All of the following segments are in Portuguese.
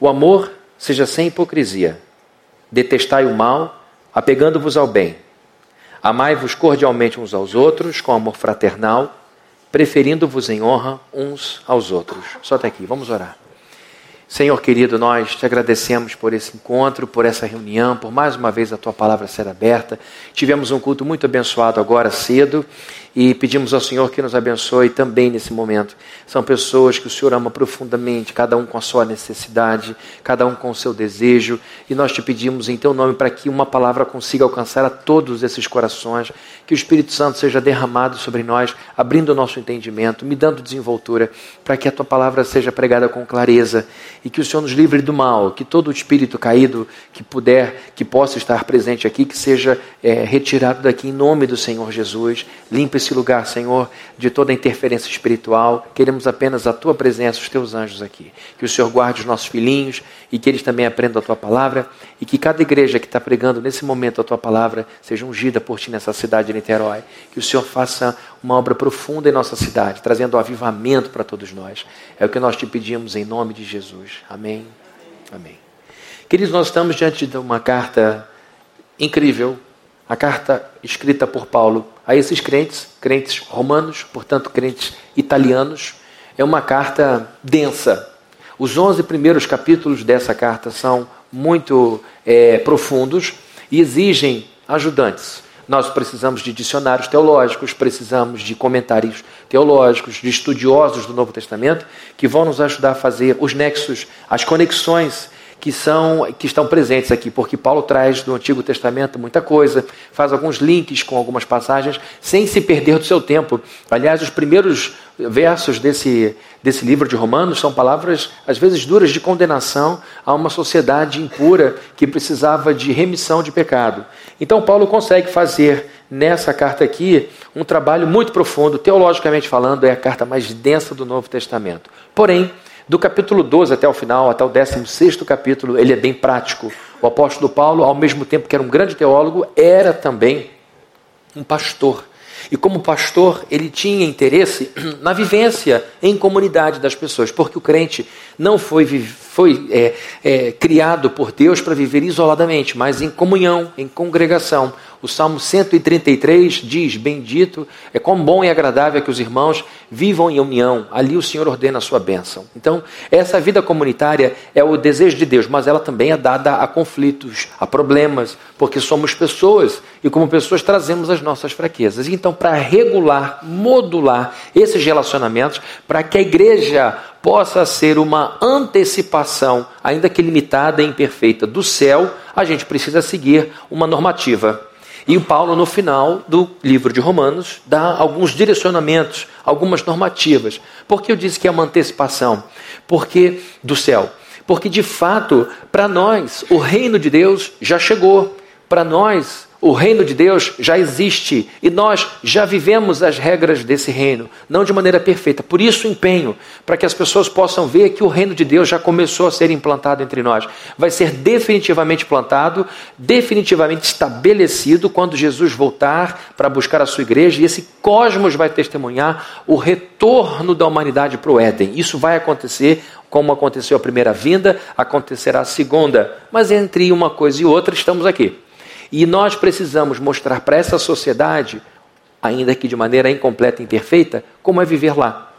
O amor seja sem hipocrisia. Detestai o mal, apegando-vos ao bem. Amai-vos cordialmente uns aos outros, com amor fraternal, preferindo-vos em honra uns aos outros. Só até aqui, vamos orar. Senhor querido, nós te agradecemos por esse encontro, por essa reunião, por mais uma vez a tua palavra ser aberta. Tivemos um culto muito abençoado agora cedo e pedimos ao Senhor que nos abençoe também nesse momento. São pessoas que o Senhor ama profundamente, cada um com a sua necessidade, cada um com o seu desejo, e nós te pedimos em teu nome para que uma palavra consiga alcançar a todos esses corações, que o Espírito Santo seja derramado sobre nós, abrindo o nosso entendimento, me dando desenvoltura, para que a tua palavra seja pregada com clareza e que o Senhor nos livre do mal, que todo espírito caído que puder, que possa estar presente aqui, que seja é, retirado daqui em nome do Senhor Jesus. Limpe esse lugar, Senhor, de toda interferência espiritual. Queremos apenas a tua presença, os teus anjos aqui. Que o Senhor guarde os nossos filhinhos e que eles também aprendam a tua palavra e que cada igreja que está pregando nesse momento a tua palavra seja ungida por ti nessa cidade de Niterói. Que o Senhor faça uma obra profunda em nossa cidade, trazendo avivamento para todos nós. É o que nós te pedimos em nome de Jesus. Amém. Amém. Queridos, nós estamos diante de uma carta incrível, a carta escrita por Paulo a esses crentes, crentes romanos, portanto crentes italianos. É uma carta densa. Os 11 primeiros capítulos dessa carta são muito é, profundos e exigem ajudantes. Nós precisamos de dicionários teológicos, precisamos de comentários teológicos, de estudiosos do Novo Testamento, que vão nos ajudar a fazer os nexos, as conexões que são que estão presentes aqui, porque Paulo traz do Antigo Testamento muita coisa, faz alguns links com algumas passagens, sem se perder do seu tempo. Aliás, os primeiros versos desse, desse livro de Romanos são palavras, às vezes duras, de condenação a uma sociedade impura que precisava de remissão de pecado. Então, Paulo consegue fazer nessa carta aqui um trabalho muito profundo, teologicamente falando, é a carta mais densa do Novo Testamento. Porém, do capítulo 12 até o final, até o 16 capítulo, ele é bem prático. O apóstolo Paulo, ao mesmo tempo que era um grande teólogo, era também um pastor. E como pastor, ele tinha interesse na vivência em comunidade das pessoas, porque o crente não foi, foi é, é, criado por Deus para viver isoladamente, mas em comunhão, em congregação. O Salmo 133 diz: Bendito, é quão bom e agradável é que os irmãos vivam em união. Ali o Senhor ordena a sua bênção. Então, essa vida comunitária é o desejo de Deus, mas ela também é dada a conflitos, a problemas, porque somos pessoas e, como pessoas, trazemos as nossas fraquezas. Então, para regular, modular esses relacionamentos, para que a igreja possa ser uma antecipação, ainda que limitada e imperfeita, do céu, a gente precisa seguir uma normativa. E o Paulo, no final do livro de Romanos, dá alguns direcionamentos, algumas normativas. Por que eu disse que é uma antecipação? Porque do céu. Porque de fato, para nós, o reino de Deus já chegou. Para nós, o reino de Deus já existe e nós já vivemos as regras desse reino, não de maneira perfeita. Por isso, empenho, para que as pessoas possam ver que o reino de Deus já começou a ser implantado entre nós. Vai ser definitivamente plantado, definitivamente estabelecido quando Jesus voltar para buscar a sua igreja e esse cosmos vai testemunhar o retorno da humanidade para o Éden. Isso vai acontecer como aconteceu a primeira vinda, acontecerá a segunda. Mas entre uma coisa e outra, estamos aqui. E nós precisamos mostrar para essa sociedade, ainda que de maneira incompleta e imperfeita, como é viver lá.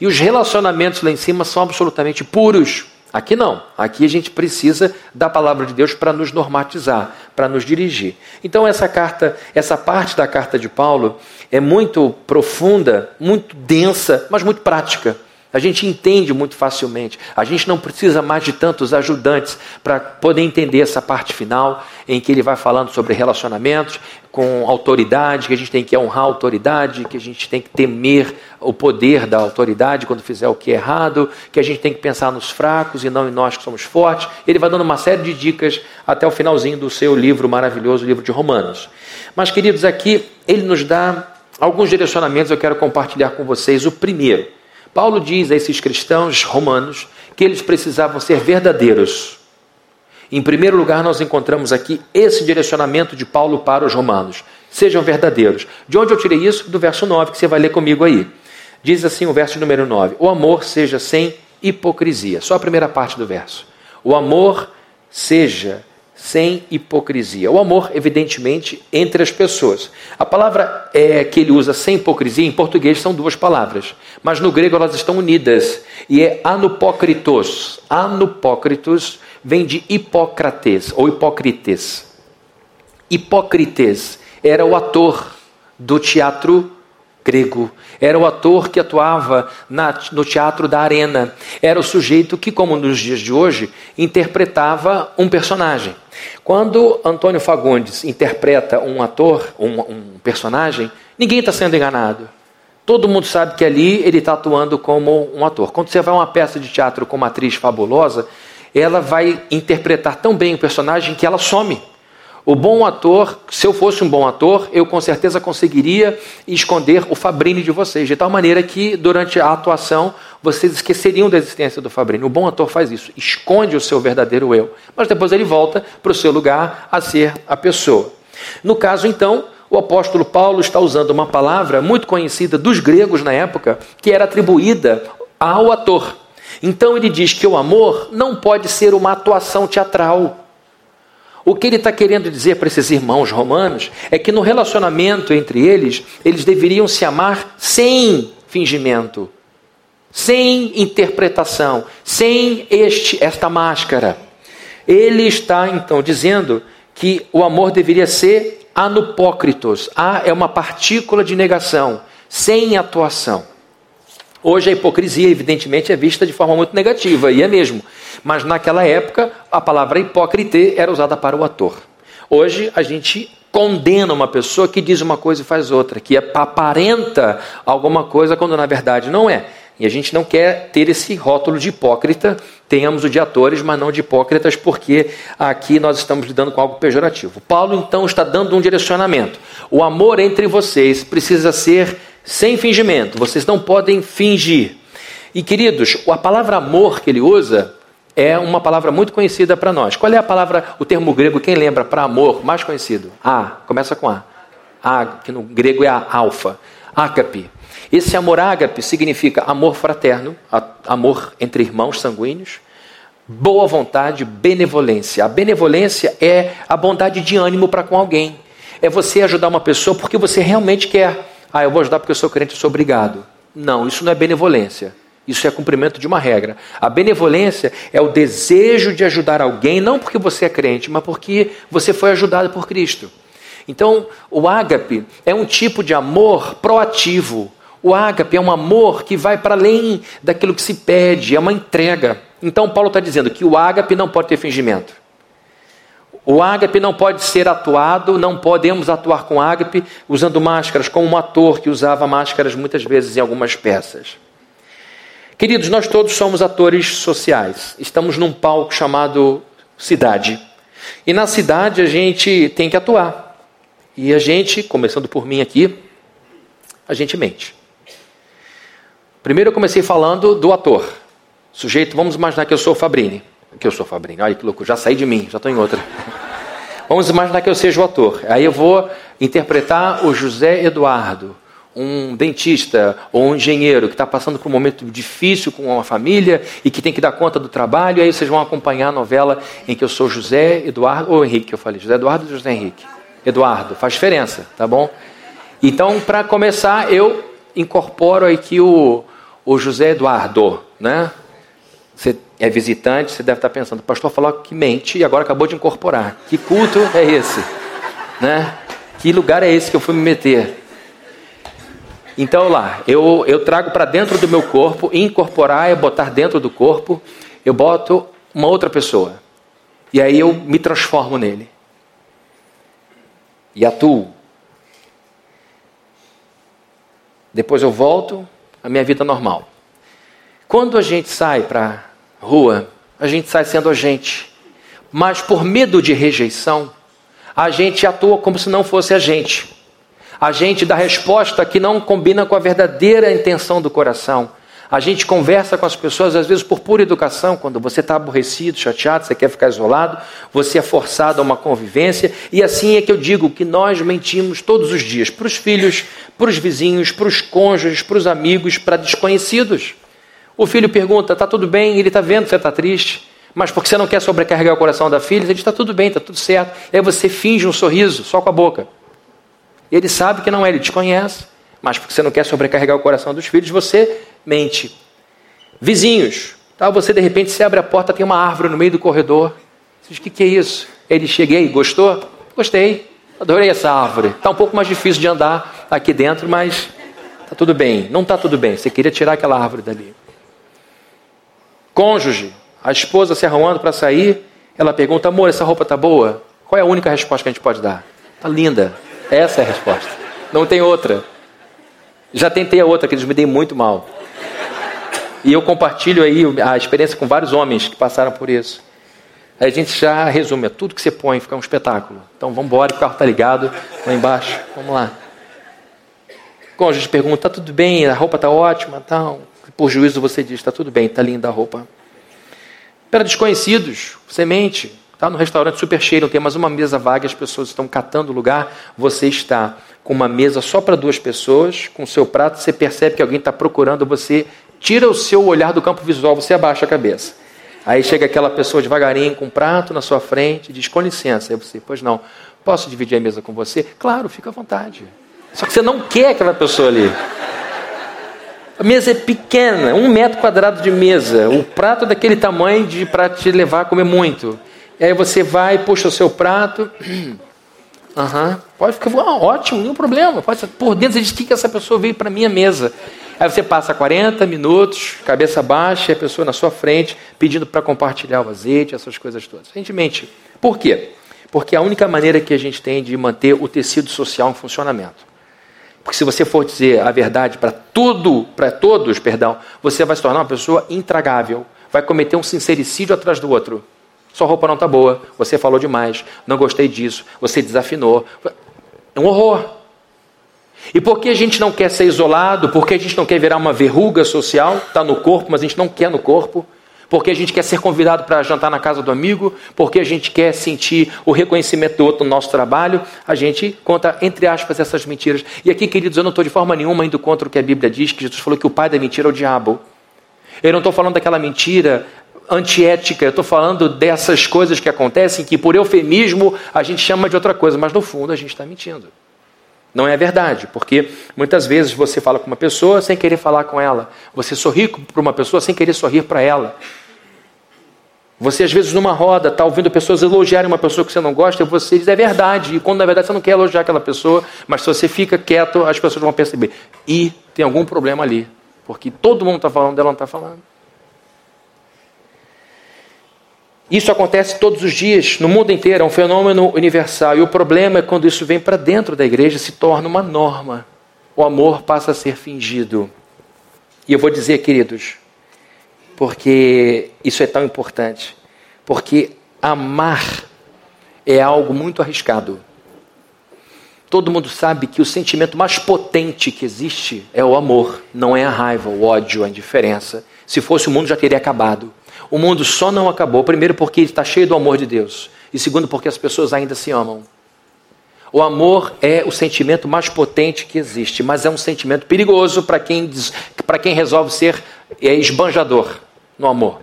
E os relacionamentos lá em cima são absolutamente puros. Aqui não. Aqui a gente precisa da palavra de Deus para nos normatizar, para nos dirigir. Então essa carta, essa parte da carta de Paulo é muito profunda, muito densa, mas muito prática. A gente entende muito facilmente. A gente não precisa mais de tantos ajudantes para poder entender essa parte final, em que ele vai falando sobre relacionamentos com autoridade, que a gente tem que honrar a autoridade, que a gente tem que temer o poder da autoridade quando fizer o que é errado, que a gente tem que pensar nos fracos e não em nós que somos fortes. Ele vai dando uma série de dicas até o finalzinho do seu livro maravilhoso, o livro de Romanos. Mas, queridos, aqui ele nos dá alguns direcionamentos, eu quero compartilhar com vocês. O primeiro Paulo diz a esses cristãos romanos que eles precisavam ser verdadeiros. Em primeiro lugar, nós encontramos aqui esse direcionamento de Paulo para os romanos. Sejam verdadeiros. De onde eu tirei isso? Do verso 9, que você vai ler comigo aí. Diz assim o verso número 9: O amor seja sem hipocrisia. Só a primeira parte do verso. O amor seja sem hipocrisia. O amor, evidentemente, entre as pessoas. A palavra é, que ele usa sem hipocrisia, em português são duas palavras, mas no grego elas estão unidas e é anupócritos. Anupócritos vem de hipócrates ou hipócrites. Hipócrites era o ator do teatro grego. Era o ator que atuava na, no teatro da arena. Era o sujeito que, como nos dias de hoje, interpretava um personagem. Quando Antônio Fagundes interpreta um ator, um, um personagem, ninguém está sendo enganado. Todo mundo sabe que ali ele está atuando como um ator. Quando você vai a uma peça de teatro com uma atriz fabulosa, ela vai interpretar tão bem o personagem que ela some. O bom ator, se eu fosse um bom ator, eu com certeza conseguiria esconder o Fabrini de vocês, de tal maneira que durante a atuação vocês esqueceriam da existência do Fabrini. O bom ator faz isso, esconde o seu verdadeiro eu, mas depois ele volta para o seu lugar a ser a pessoa. No caso, então, o apóstolo Paulo está usando uma palavra muito conhecida dos gregos na época, que era atribuída ao ator. Então ele diz que o amor não pode ser uma atuação teatral. O que ele está querendo dizer para esses irmãos romanos é que no relacionamento entre eles, eles deveriam se amar sem fingimento, sem interpretação, sem este esta máscara. Ele está então dizendo que o amor deveria ser anupócritos. A é uma partícula de negação, sem atuação. Hoje a hipocrisia, evidentemente, é vista de forma muito negativa, e é mesmo. Mas naquela época, a palavra hipócrite era usada para o ator. Hoje a gente condena uma pessoa que diz uma coisa e faz outra, que aparenta alguma coisa quando na verdade não é. E a gente não quer ter esse rótulo de hipócrita, tenhamos o de atores, mas não de hipócritas, porque aqui nós estamos lidando com algo pejorativo. Paulo então está dando um direcionamento. O amor entre vocês precisa ser sem fingimento, vocês não podem fingir. E queridos, a palavra amor que ele usa é uma palavra muito conhecida para nós. Qual é a palavra, o termo grego, quem lembra, para amor, mais conhecido? A, começa com A. A, que no grego é a alfa. Ágape. Esse amor ágape significa amor fraterno, amor entre irmãos sanguíneos, boa vontade, benevolência. A benevolência é a bondade de ânimo para com alguém. É você ajudar uma pessoa porque você realmente quer. Ah, eu vou ajudar porque eu sou crente, eu sou obrigado. Não, isso não é benevolência. Isso é cumprimento de uma regra. A benevolência é o desejo de ajudar alguém, não porque você é crente, mas porque você foi ajudado por Cristo. Então, o ágape é um tipo de amor proativo. O ágape é um amor que vai para além daquilo que se pede, é uma entrega. Então, Paulo está dizendo que o ágape não pode ter fingimento. O ágape não pode ser atuado, não podemos atuar com ágape usando máscaras, como um ator que usava máscaras muitas vezes em algumas peças. Queridos, nós todos somos atores sociais. Estamos num palco chamado cidade. E na cidade a gente tem que atuar. E a gente, começando por mim aqui, a gente mente. Primeiro eu comecei falando do ator. Sujeito, vamos imaginar que eu sou o Fabrini. Que eu sou o Fabrini. Olha que louco, já saí de mim, já estou em outra. Vamos imaginar que eu seja o ator. Aí eu vou interpretar o José Eduardo um dentista ou um engenheiro que está passando por um momento difícil com uma família e que tem que dar conta do trabalho, aí vocês vão acompanhar a novela em que eu sou José Eduardo, ou Henrique, eu falei, José Eduardo ou José Henrique? Eduardo, faz diferença, tá bom? Então, para começar, eu incorporo aqui o, o José Eduardo, né? Você é visitante, você deve estar pensando, o pastor falou que mente e agora acabou de incorporar. Que culto é esse? Né? Que lugar é esse que eu fui me meter? Então lá, eu, eu trago para dentro do meu corpo, incorporar é botar dentro do corpo, eu boto uma outra pessoa. E aí eu me transformo nele. E atuo. Depois eu volto à minha vida normal. Quando a gente sai para rua, a gente sai sendo a gente. Mas por medo de rejeição, a gente atua como se não fosse a gente a gente dá resposta que não combina com a verdadeira intenção do coração. A gente conversa com as pessoas, às vezes por pura educação, quando você está aborrecido, chateado, você quer ficar isolado, você é forçado a uma convivência, e assim é que eu digo que nós mentimos todos os dias para os filhos, para os vizinhos, para os cônjuges, para os amigos, para desconhecidos. O filho pergunta: está tudo bem? Ele está vendo que você está triste, mas porque você não quer sobrecarregar o coração da filha, ele diz: está tudo bem, está tudo certo. E aí você finge um sorriso só com a boca. Ele sabe que não é, ele te conhece, mas porque você não quer sobrecarregar o coração dos filhos, você mente. Vizinhos, tá? você de repente se abre a porta, tem uma árvore no meio do corredor. Você diz: o que, que é isso? Ele cheguei, gostou? Gostei, adorei essa árvore. Está um pouco mais difícil de andar aqui dentro, mas está tudo bem. Não está tudo bem, você queria tirar aquela árvore dali. Cônjuge, a esposa se arrumando para sair, ela pergunta: amor, essa roupa tá boa? Qual é a única resposta que a gente pode dar? Tá linda. Essa é a resposta. Não tem outra. Já tentei a outra, que eles me dei muito mal. E eu compartilho aí a experiência com vários homens que passaram por isso. A gente já resume, é tudo que você põe fica um espetáculo. Então vamos embora, o carro está ligado, lá embaixo, vamos lá. Cônjuge pergunta, tá tudo bem, a roupa está ótima, tal. Por juízo você diz, está tudo bem, está linda a roupa. Para desconhecidos, semente, está no restaurante super cheio, não tem mais uma mesa vaga, as pessoas estão catando lugar, você está com uma mesa só para duas pessoas, com seu prato, você percebe que alguém está procurando, você tira o seu olhar do campo visual, você abaixa a cabeça. Aí chega aquela pessoa devagarinho com um prato na sua frente, diz com licença. Aí você, pois não, posso dividir a mesa com você? Claro, fica à vontade. Só que você não quer aquela pessoa ali. A mesa é pequena, um metro quadrado de mesa. O prato é daquele tamanho de para te levar a comer muito. E aí você vai, puxa o seu prato. Uhum. Pode ficar ah, ótimo, nenhum problema. Pode, por dentro você diz que essa pessoa veio para minha mesa. Aí você passa 40 minutos, cabeça baixa, e a pessoa na sua frente, pedindo para compartilhar o azeite, essas coisas todas. A gente mente. Por quê? Porque é a única maneira que a gente tem de manter o tecido social em funcionamento. Porque se você for dizer a verdade para tudo, para todos, perdão, você vai se tornar uma pessoa intragável. Vai cometer um sincericídio atrás do outro. Sua roupa não está boa, você falou demais, não gostei disso, você desafinou. É um horror. E por que a gente não quer ser isolado? Por que a gente não quer virar uma verruga social? Está no corpo, mas a gente não quer no corpo porque a gente quer ser convidado para jantar na casa do amigo, porque a gente quer sentir o reconhecimento do outro no nosso trabalho, a gente conta, entre aspas, essas mentiras. E aqui, queridos, eu não estou de forma nenhuma indo contra o que a Bíblia diz, que Jesus falou que o pai da mentira é o diabo. Eu não estou falando daquela mentira antiética, eu estou falando dessas coisas que acontecem que, por eufemismo, a gente chama de outra coisa, mas no fundo a gente está mentindo. Não é verdade, porque muitas vezes você fala com uma pessoa sem querer falar com ela. Você sorri para uma pessoa sem querer sorrir para ela. Você, às vezes, numa roda, está ouvindo pessoas elogiarem uma pessoa que você não gosta, e você diz é verdade, e quando na verdade você não quer elogiar aquela pessoa, mas se você fica quieto, as pessoas vão perceber. E tem algum problema ali, porque todo mundo está falando, ela não está falando. Isso acontece todos os dias, no mundo inteiro, é um fenômeno universal. E o problema é quando isso vem para dentro da igreja, se torna uma norma. O amor passa a ser fingido. E eu vou dizer, queridos, porque isso é tão importante. Porque amar é algo muito arriscado. Todo mundo sabe que o sentimento mais potente que existe é o amor, não é a raiva, o ódio, a indiferença. Se fosse o mundo já teria acabado. O mundo só não acabou, primeiro porque está cheio do amor de Deus, e segundo porque as pessoas ainda se amam. O amor é o sentimento mais potente que existe, mas é um sentimento perigoso para quem, quem resolve ser é, esbanjador no amor.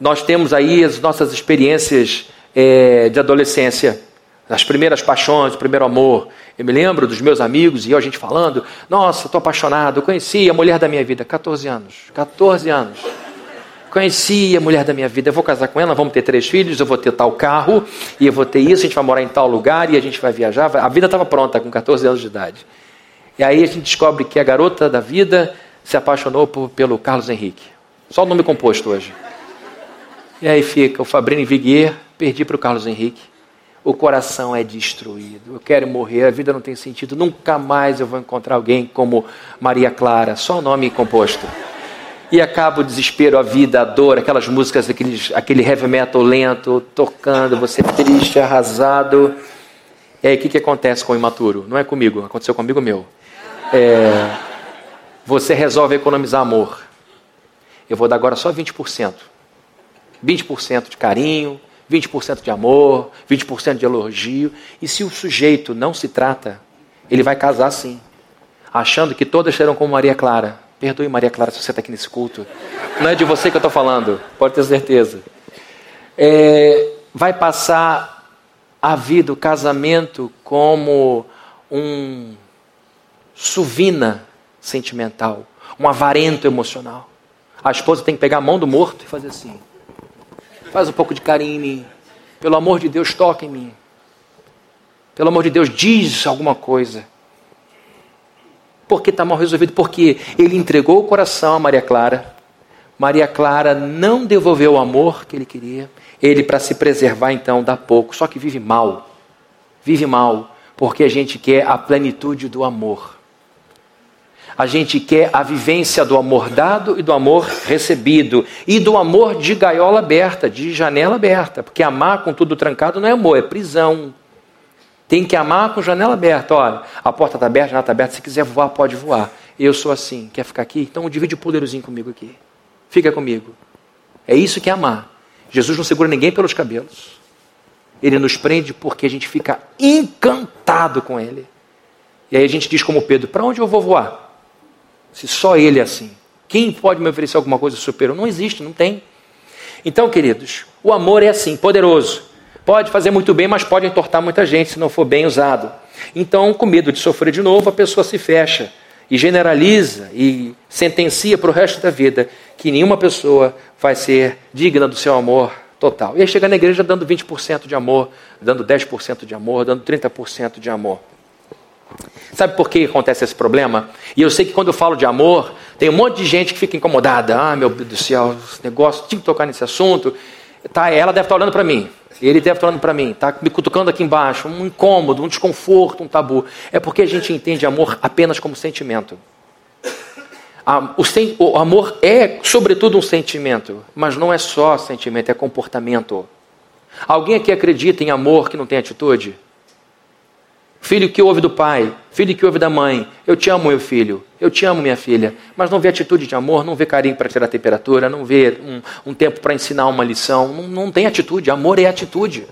Nós temos aí as nossas experiências é, de adolescência, as primeiras paixões, o primeiro amor. Eu me lembro dos meus amigos e eu, a gente falando: Nossa, estou apaixonado, conheci a mulher da minha vida, 14 anos. 14 anos. Conheci a mulher da minha vida, eu vou casar com ela, vamos ter três filhos, eu vou ter tal carro, e eu vou ter isso, a gente vai morar em tal lugar, e a gente vai viajar. A vida estava pronta com 14 anos de idade. E aí a gente descobre que a garota da vida se apaixonou por, pelo Carlos Henrique. Só o nome composto hoje. E aí fica o Fabrini Viguier, perdi para o Carlos Henrique. O coração é destruído. Eu quero morrer, a vida não tem sentido. Nunca mais eu vou encontrar alguém como Maria Clara. Só o nome composto e acaba o desespero, a vida, a dor, aquelas músicas, aqueles, aquele heavy metal lento, tocando, você triste, arrasado. E aí o que, que acontece com o imaturo? Não é comigo, aconteceu comigo meu. É, você resolve economizar amor. Eu vou dar agora só 20%. 20% de carinho, 20% de amor, 20% de elogio. E se o sujeito não se trata, ele vai casar sim, achando que todas serão como Maria Clara. Perdoe, Maria Clara, se você está aqui nesse culto. Não é de você que eu estou falando, pode ter certeza. é, vai passar a vida, o casamento, como um suvina sentimental, um avarento emocional. A esposa tem que pegar a mão do morto e fazer assim. Faz um pouco de carinho em mim. Pelo amor de Deus, toca em mim. Pelo amor de Deus, diz alguma coisa. Por que está mal resolvido? Porque ele entregou o coração a Maria Clara. Maria Clara não devolveu o amor que ele queria. Ele, para se preservar, então, dá pouco. Só que vive mal. Vive mal, porque a gente quer a plenitude do amor. A gente quer a vivência do amor dado e do amor recebido. E do amor de gaiola aberta, de janela aberta. Porque amar com tudo trancado não é amor, é prisão. Tem que amar com janela aberta. Olha, a porta está aberta, a janela está aberta. Se quiser voar, pode voar. Eu sou assim. Quer ficar aqui? Então divide o poderzinho comigo aqui. Fica comigo. É isso que é amar. Jesus não segura ninguém pelos cabelos. Ele nos prende porque a gente fica encantado com ele. E aí a gente diz como Pedro: para onde eu vou voar? Se só Ele é assim. Quem pode me oferecer alguma coisa superior? Não existe, não tem. Então, queridos, o amor é assim, poderoso. Pode fazer muito bem, mas pode entortar muita gente se não for bem usado. Então, com medo de sofrer de novo, a pessoa se fecha e generaliza e sentencia para o resto da vida que nenhuma pessoa vai ser digna do seu amor total. E aí chega na igreja dando 20% de amor, dando 10% de amor, dando 30% de amor. Sabe por que acontece esse problema? E eu sei que quando eu falo de amor, tem um monte de gente que fica incomodada. Ah, meu Deus do céu, esse negócio, tinha que tocar nesse assunto. Tá, ela deve estar olhando para mim. Ele deve estar olhando para mim, está me cutucando aqui embaixo, um incômodo, um desconforto, um tabu. É porque a gente entende amor apenas como sentimento. O, sen o amor é, sobretudo, um sentimento, mas não é só sentimento, é comportamento. Alguém aqui acredita em amor que não tem atitude? Filho que ouve do pai, filho que ouve da mãe. Eu te amo, meu filho. Eu te amo, minha filha. Mas não vê atitude de amor, não vê carinho para tirar a temperatura, não vê um, um tempo para ensinar uma lição. Não, não tem atitude. Amor é atitude.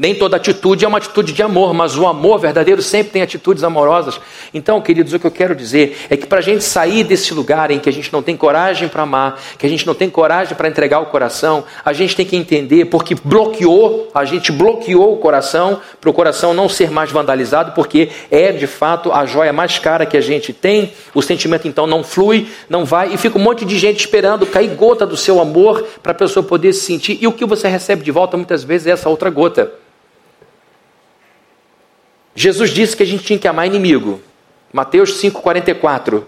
Nem toda atitude é uma atitude de amor, mas o amor verdadeiro sempre tem atitudes amorosas. Então, queridos, o que eu quero dizer é que para a gente sair desse lugar em que a gente não tem coragem para amar, que a gente não tem coragem para entregar o coração, a gente tem que entender porque bloqueou, a gente bloqueou o coração para o coração não ser mais vandalizado, porque é de fato a joia mais cara que a gente tem. O sentimento então não flui, não vai, e fica um monte de gente esperando cair gota do seu amor para a pessoa poder se sentir. E o que você recebe de volta muitas vezes é essa outra gota. Jesus disse que a gente tinha que amar inimigo. Mateus 5,44.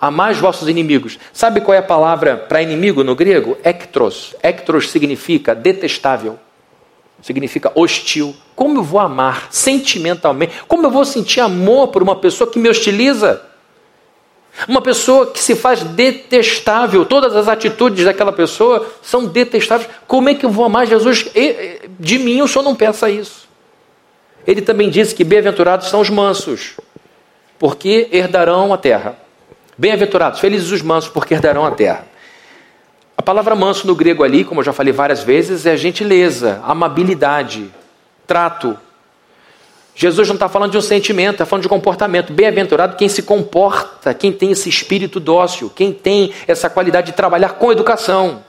Amar os vossos inimigos. Sabe qual é a palavra para inimigo no grego? Ektros. Ektros significa detestável. Significa hostil. Como eu vou amar sentimentalmente? Como eu vou sentir amor por uma pessoa que me hostiliza? Uma pessoa que se faz detestável, todas as atitudes daquela pessoa são detestáveis. Como é que eu vou amar Jesus? De mim o senhor não pensa isso. Ele também disse que bem-aventurados são os mansos, porque herdarão a terra. Bem-aventurados, felizes os mansos, porque herdarão a terra. A palavra manso no grego ali, como eu já falei várias vezes, é gentileza, amabilidade, trato. Jesus não está falando de um sentimento, está falando de comportamento. Bem-aventurado quem se comporta, quem tem esse espírito dócil, quem tem essa qualidade de trabalhar com educação.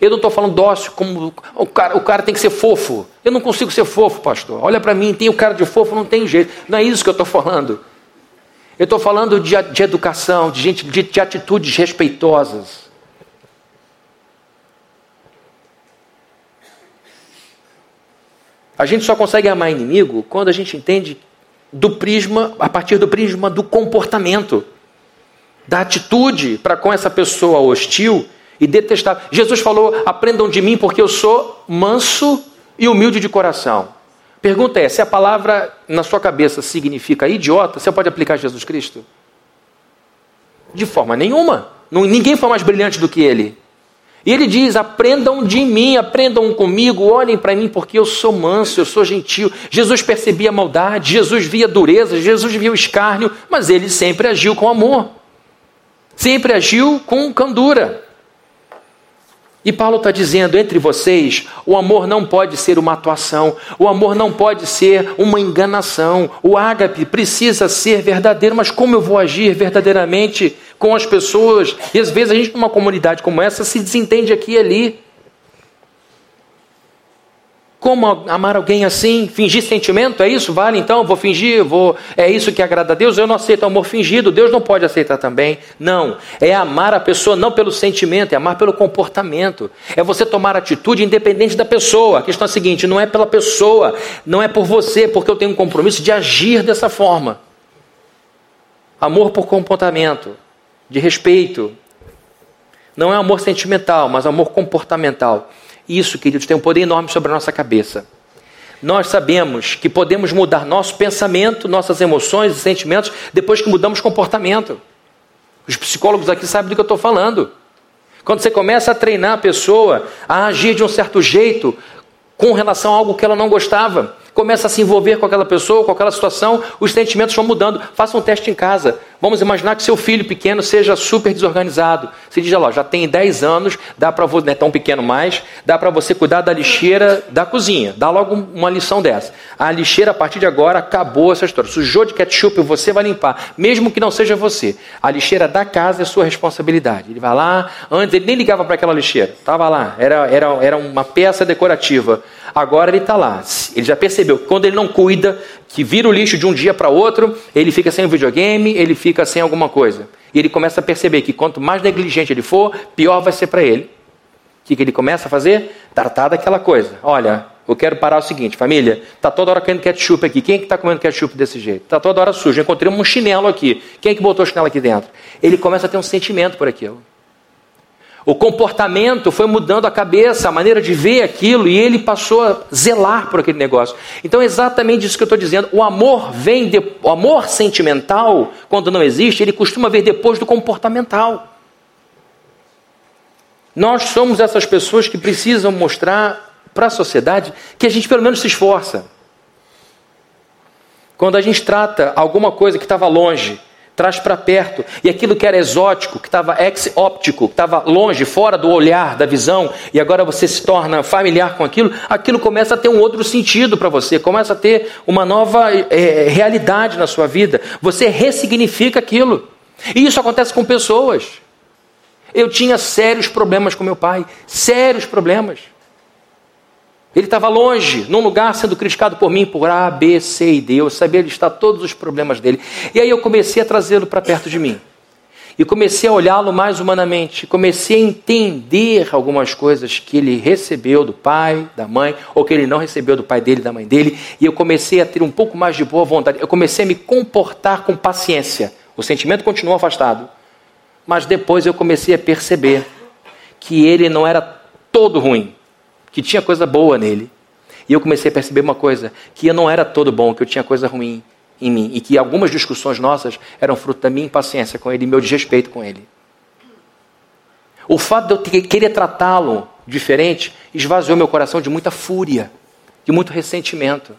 Eu não estou falando dócil, como o cara, o cara tem que ser fofo. Eu não consigo ser fofo, pastor. Olha para mim, tem o cara de fofo, não tem jeito. Não é isso que eu estou falando. Eu estou falando de, de, educação, de, gente, de, de atitudes respeitosas. A gente só consegue amar inimigo quando a gente entende do prisma, a partir do prisma do comportamento, da atitude para com essa pessoa hostil e detestável. Jesus falou: aprendam de mim, porque eu sou manso e humilde de coração. Pergunta é: se a palavra na sua cabeça significa idiota, você pode aplicar Jesus Cristo? De forma nenhuma. Ninguém foi mais brilhante do que ele. E ele diz: aprendam de mim, aprendam comigo, olhem para mim, porque eu sou manso, eu sou gentil. Jesus percebia a maldade, Jesus via dureza, Jesus via o escárnio, mas ele sempre agiu com amor, sempre agiu com candura. E Paulo está dizendo: entre vocês, o amor não pode ser uma atuação, o amor não pode ser uma enganação. O ágape precisa ser verdadeiro, mas como eu vou agir verdadeiramente com as pessoas? E às vezes a gente, numa comunidade como essa, se desentende aqui e ali. Como amar alguém assim? Fingir sentimento? É isso? Vale então? Vou fingir? Vou... É isso que agrada a Deus? Eu não aceito amor fingido. Deus não pode aceitar também. Não. É amar a pessoa não pelo sentimento, é amar pelo comportamento. É você tomar atitude independente da pessoa. A questão é a seguinte: não é pela pessoa, não é por você, porque eu tenho um compromisso de agir dessa forma. Amor por comportamento, de respeito. Não é amor sentimental, mas amor comportamental. Isso, queridos, tem um poder enorme sobre a nossa cabeça. Nós sabemos que podemos mudar nosso pensamento, nossas emoções e sentimentos depois que mudamos comportamento. Os psicólogos aqui sabem do que eu estou falando. Quando você começa a treinar a pessoa a agir de um certo jeito com relação a algo que ela não gostava, começa a se envolver com aquela pessoa, com aquela situação, os sentimentos vão mudando. Faça um teste em casa. Vamos imaginar que seu filho pequeno seja super desorganizado. Você diz, lá, já tem 10 anos, dá para você, não é tão pequeno mais, dá para você cuidar da lixeira da cozinha. Dá logo uma lição dessa. A lixeira, a partir de agora, acabou essa história. Sujou de ketchup, você vai limpar, mesmo que não seja você. A lixeira da casa é sua responsabilidade. Ele vai lá, antes ele nem ligava para aquela lixeira, estava lá, era, era, era uma peça decorativa. Agora ele está lá. Ele já percebeu que quando ele não cuida, que vira o lixo de um dia para outro, ele fica sem o videogame, ele fica sem alguma coisa. E ele começa a perceber que quanto mais negligente ele for, pior vai ser para ele. O que, que ele começa a fazer? Tratar daquela coisa. Olha, eu quero parar o seguinte, família, está toda hora caindo ketchup aqui. Quem é que está comendo ketchup desse jeito? Está toda hora sujo. Encontrei um chinelo aqui. Quem é que botou o chinelo aqui dentro? Ele começa a ter um sentimento por aquilo. O comportamento foi mudando a cabeça, a maneira de ver aquilo, e ele passou a zelar por aquele negócio. Então é exatamente isso que eu estou dizendo. O amor vem, de, o amor sentimental, quando não existe, ele costuma vir depois do comportamental. Nós somos essas pessoas que precisam mostrar para a sociedade que a gente pelo menos se esforça. Quando a gente trata alguma coisa que estava longe, traz para perto. E aquilo que era exótico, que estava ex-óptico, que estava longe, fora do olhar, da visão, e agora você se torna familiar com aquilo, aquilo começa a ter um outro sentido para você, começa a ter uma nova é, realidade na sua vida. Você ressignifica aquilo. E isso acontece com pessoas. Eu tinha sérios problemas com meu pai, sérios problemas. Ele estava longe, num lugar sendo criticado por mim por A, B, C e D. Eu sabia listar todos os problemas dele. E aí eu comecei a trazê-lo para perto de mim. E comecei a olhá-lo mais humanamente. Comecei a entender algumas coisas que ele recebeu do pai, da mãe, ou que ele não recebeu do pai dele, da mãe dele. E eu comecei a ter um pouco mais de boa vontade. Eu comecei a me comportar com paciência. O sentimento continuou afastado. Mas depois eu comecei a perceber que ele não era todo ruim que tinha coisa boa nele. E eu comecei a perceber uma coisa: que eu não era todo bom, que eu tinha coisa ruim em mim. E que algumas discussões nossas eram fruto da minha impaciência com ele e meu desrespeito com ele. O fato de eu querer tratá-lo diferente esvaziou meu coração de muita fúria, de muito ressentimento.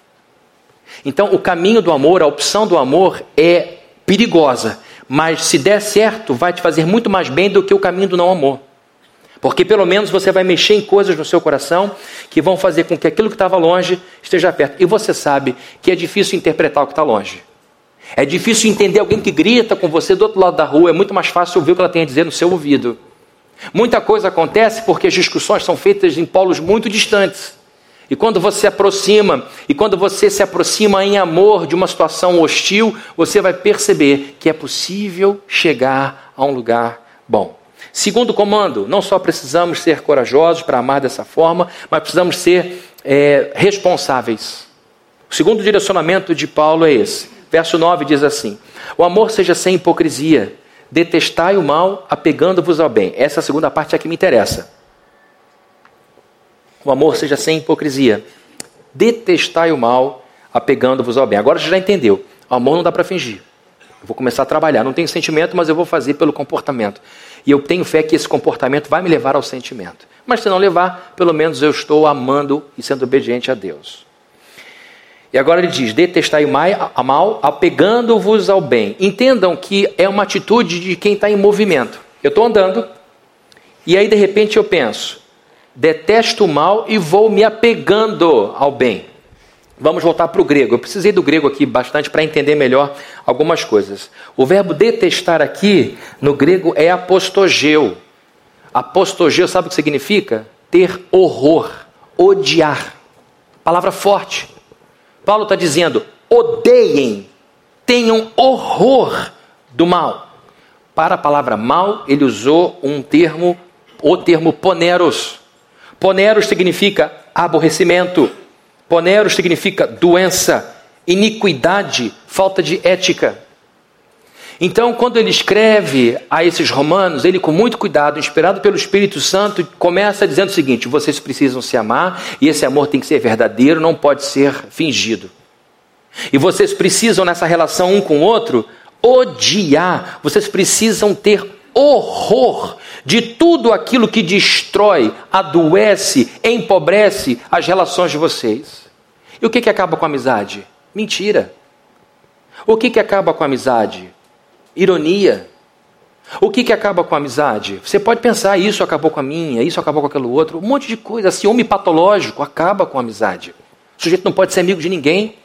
Então, o caminho do amor, a opção do amor é perigosa, mas se der certo, vai te fazer muito mais bem do que o caminho do não amor. Porque pelo menos você vai mexer em coisas no seu coração que vão fazer com que aquilo que estava longe esteja perto. E você sabe que é difícil interpretar o que está longe. É difícil entender alguém que grita com você do outro lado da rua. É muito mais fácil ouvir o que ela tem a dizer no seu ouvido. Muita coisa acontece porque as discussões são feitas em polos muito distantes. E quando você se aproxima, e quando você se aproxima em amor de uma situação hostil, você vai perceber que é possível chegar a um lugar bom. Segundo comando, não só precisamos ser corajosos para amar dessa forma, mas precisamos ser é, responsáveis. O segundo direcionamento de Paulo é esse. Verso 9 diz assim: O amor seja sem hipocrisia, detestai o mal, apegando-vos ao bem. Essa é a segunda parte é que me interessa. O amor seja sem hipocrisia, detestai o mal, apegando-vos ao bem. Agora você já entendeu. O amor não dá para fingir. Eu vou começar a trabalhar. Não tenho sentimento, mas eu vou fazer pelo comportamento. E eu tenho fé que esse comportamento vai me levar ao sentimento. Mas se não levar, pelo menos eu estou amando e sendo obediente a Deus. E agora ele diz: detestai o mal, apegando-vos ao bem. Entendam que é uma atitude de quem está em movimento. Eu estou andando, e aí de repente eu penso: detesto o mal e vou me apegando ao bem. Vamos voltar para o grego. Eu precisei do grego aqui bastante para entender melhor algumas coisas. O verbo detestar aqui, no grego, é apostogeu. Apostogeu, sabe o que significa? Ter horror, odiar. Palavra forte. Paulo está dizendo: odeiem, tenham horror do mal. Para a palavra mal, ele usou um termo, o termo poneros. Poneros significa aborrecimento. Poneros significa doença, iniquidade, falta de ética. Então, quando ele escreve a esses romanos, ele, com muito cuidado, inspirado pelo Espírito Santo, começa dizendo o seguinte: vocês precisam se amar e esse amor tem que ser verdadeiro, não pode ser fingido. E vocês precisam, nessa relação um com o outro, odiar, vocês precisam ter horror de tudo aquilo que destrói, adoece, empobrece as relações de vocês. E o que, que acaba com a amizade? Mentira. O que, que acaba com a amizade? Ironia. O que, que acaba com a amizade? Você pode pensar, isso acabou com a minha, isso acabou com aquilo outro, um monte de coisa. Ciúme patológico acaba com a amizade. O sujeito não pode ser amigo de ninguém.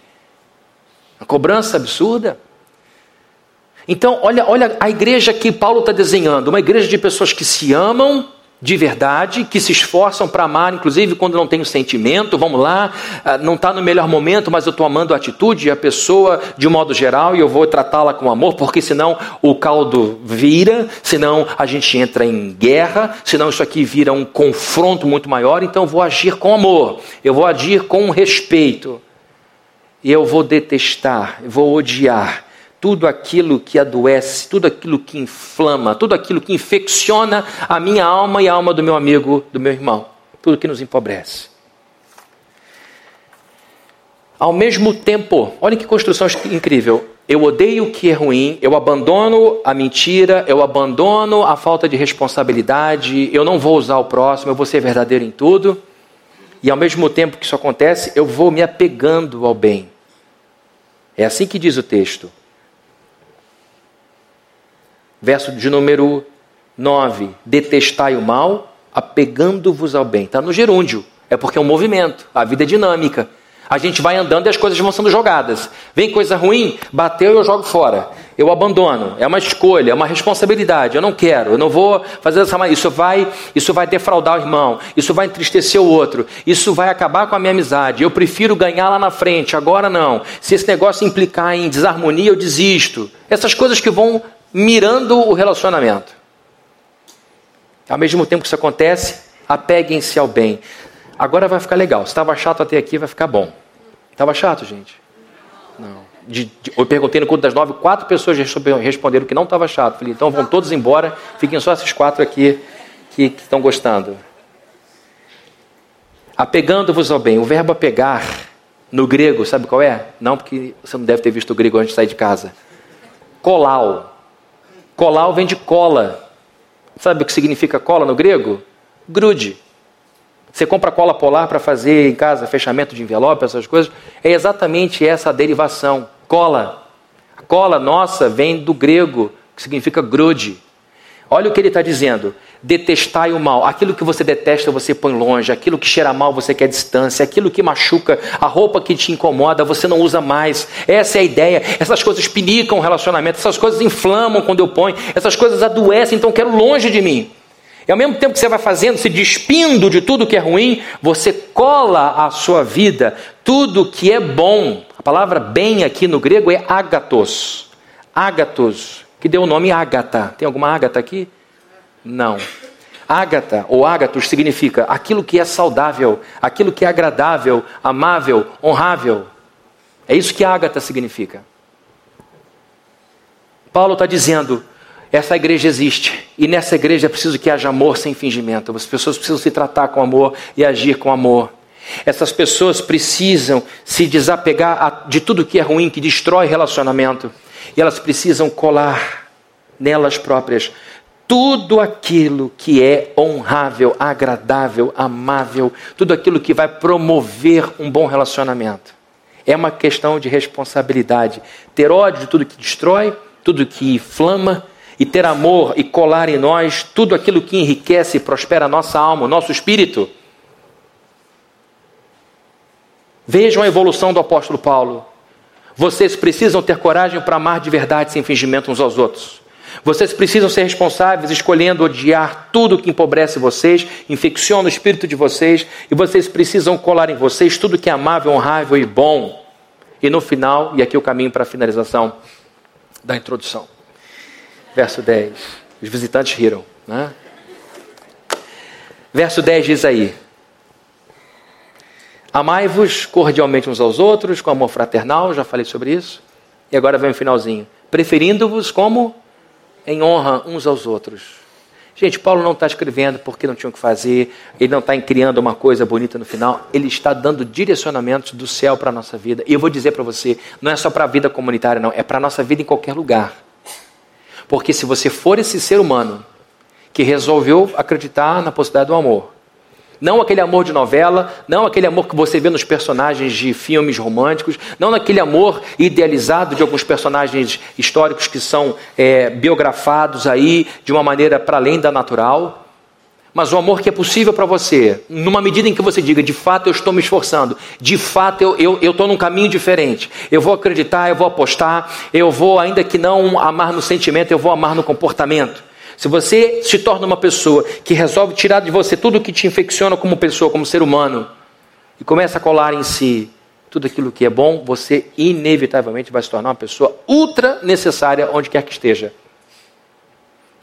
Cobrança absurda. Então, olha, olha a igreja que Paulo está desenhando: uma igreja de pessoas que se amam de verdade, que se esforçam para amar, inclusive quando não tem o sentimento, vamos lá, ah, não está no melhor momento, mas eu estou amando a atitude, a pessoa de modo geral, e eu vou tratá-la com amor, porque senão o caldo vira, senão a gente entra em guerra, senão isso aqui vira um confronto muito maior, então eu vou agir com amor, eu vou agir com respeito, e eu vou detestar, eu vou odiar tudo aquilo que adoece, tudo aquilo que inflama, tudo aquilo que infecciona a minha alma e a alma do meu amigo, do meu irmão, tudo que nos empobrece. Ao mesmo tempo, olha que construção incrível. Eu odeio o que é ruim, eu abandono a mentira, eu abandono a falta de responsabilidade, eu não vou usar o próximo, eu vou ser verdadeiro em tudo. E ao mesmo tempo que isso acontece, eu vou me apegando ao bem. É assim que diz o texto verso de número 9: Detestai o mal, apegando-vos ao bem. Está no gerúndio, é porque é um movimento, a vida é dinâmica. A gente vai andando e as coisas vão sendo jogadas. Vem coisa ruim, bateu e eu jogo fora. Eu abandono. É uma escolha, é uma responsabilidade. Eu não quero, eu não vou fazer maneira. Isso vai, isso vai defraudar o irmão, isso vai entristecer o outro, isso vai acabar com a minha amizade. Eu prefiro ganhar lá na frente, agora não. Se esse negócio implicar em desarmonia, eu desisto. Essas coisas que vão mirando o relacionamento. Ao mesmo tempo que isso acontece, apeguem-se ao bem. Agora vai ficar legal. Se estava chato até aqui, vai ficar bom. Estava chato, gente? Não. De, de, eu perguntei no culto das nove, quatro pessoas responderam que não estava chato. Falei, então vão todos embora, fiquem só esses quatro aqui que, estão gostando. Apegando-vos ao bem. O verbo apegar, no grego, sabe qual é? Não, porque você não deve ter visto o grego antes de sair de casa. Colau. Colau vem de cola. Sabe o que significa cola no grego? Grude. Você compra cola polar para fazer em casa fechamento de envelope, essas coisas. É exatamente essa a derivação. Cola. A cola nossa vem do grego, que significa grude. Olha o que ele está dizendo. Detestai o mal. Aquilo que você detesta, você põe longe. Aquilo que cheira mal, você quer distância. Aquilo que machuca, a roupa que te incomoda, você não usa mais. Essa é a ideia. Essas coisas pinicam o relacionamento. Essas coisas inflamam quando eu ponho. Essas coisas adoecem, então quero longe de mim. E ao mesmo tempo que você vai fazendo, se despindo de tudo que é ruim, você cola à sua vida tudo que é bom. A palavra bem aqui no grego é agatos. Agatos que deu o nome Ágata. Tem alguma Ágata aqui? Não. Ágata ou ágatos significa aquilo que é saudável, aquilo que é agradável, amável, honrável. É isso que Ágata significa. Paulo está dizendo: essa igreja existe e nessa igreja é preciso que haja amor sem fingimento. As pessoas precisam se tratar com amor e agir com amor. Essas pessoas precisam se desapegar de tudo que é ruim, que destrói relacionamento. E elas precisam colar nelas próprias tudo aquilo que é honrável, agradável, amável, tudo aquilo que vai promover um bom relacionamento. É uma questão de responsabilidade. Ter ódio de tudo que destrói, tudo que inflama, e ter amor e colar em nós tudo aquilo que enriquece e prospera a nossa alma, o nosso espírito. Vejam a evolução do apóstolo Paulo. Vocês precisam ter coragem para amar de verdade sem fingimento uns aos outros. Vocês precisam ser responsáveis escolhendo odiar tudo que empobrece vocês, infecciona o espírito de vocês, e vocês precisam colar em vocês tudo que é amável, honrável e bom. E no final, e aqui o caminho para a finalização da introdução. Verso 10. Os visitantes riram. Né? Verso 10 diz aí: Amai-vos cordialmente uns aos outros, com amor fraternal, já falei sobre isso. E agora vem o finalzinho. Preferindo-vos como em honra uns aos outros. Gente, Paulo não está escrevendo porque não tinha o que fazer, ele não está criando uma coisa bonita no final, ele está dando direcionamentos do céu para a nossa vida. E eu vou dizer para você, não é só para a vida comunitária, não, é para a nossa vida em qualquer lugar. Porque se você for esse ser humano que resolveu acreditar na possibilidade do amor, não aquele amor de novela, não aquele amor que você vê nos personagens de filmes românticos, não aquele amor idealizado de alguns personagens históricos que são é, biografados aí de uma maneira para além da natural. Mas o amor que é possível para você, numa medida em que você diga, de fato eu estou me esforçando, de fato eu estou eu, num caminho diferente, eu vou acreditar, eu vou apostar, eu vou, ainda que não amar no sentimento, eu vou amar no comportamento. Se você se torna uma pessoa que resolve tirar de você tudo que te infecciona como pessoa, como ser humano, e começa a colar em si tudo aquilo que é bom, você inevitavelmente vai se tornar uma pessoa ultra necessária onde quer que esteja.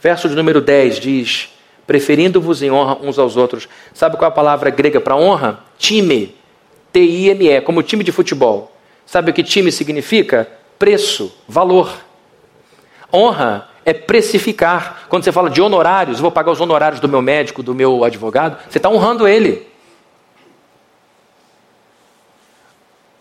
Verso de número 10 diz: preferindo-vos em honra uns aos outros. Sabe qual é a palavra grega para honra? Time. T-I-M-E, como time de futebol. Sabe o que time significa? Preço, valor. Honra é precificar. Quando você fala de honorários, vou pagar os honorários do meu médico, do meu advogado, você está honrando ele.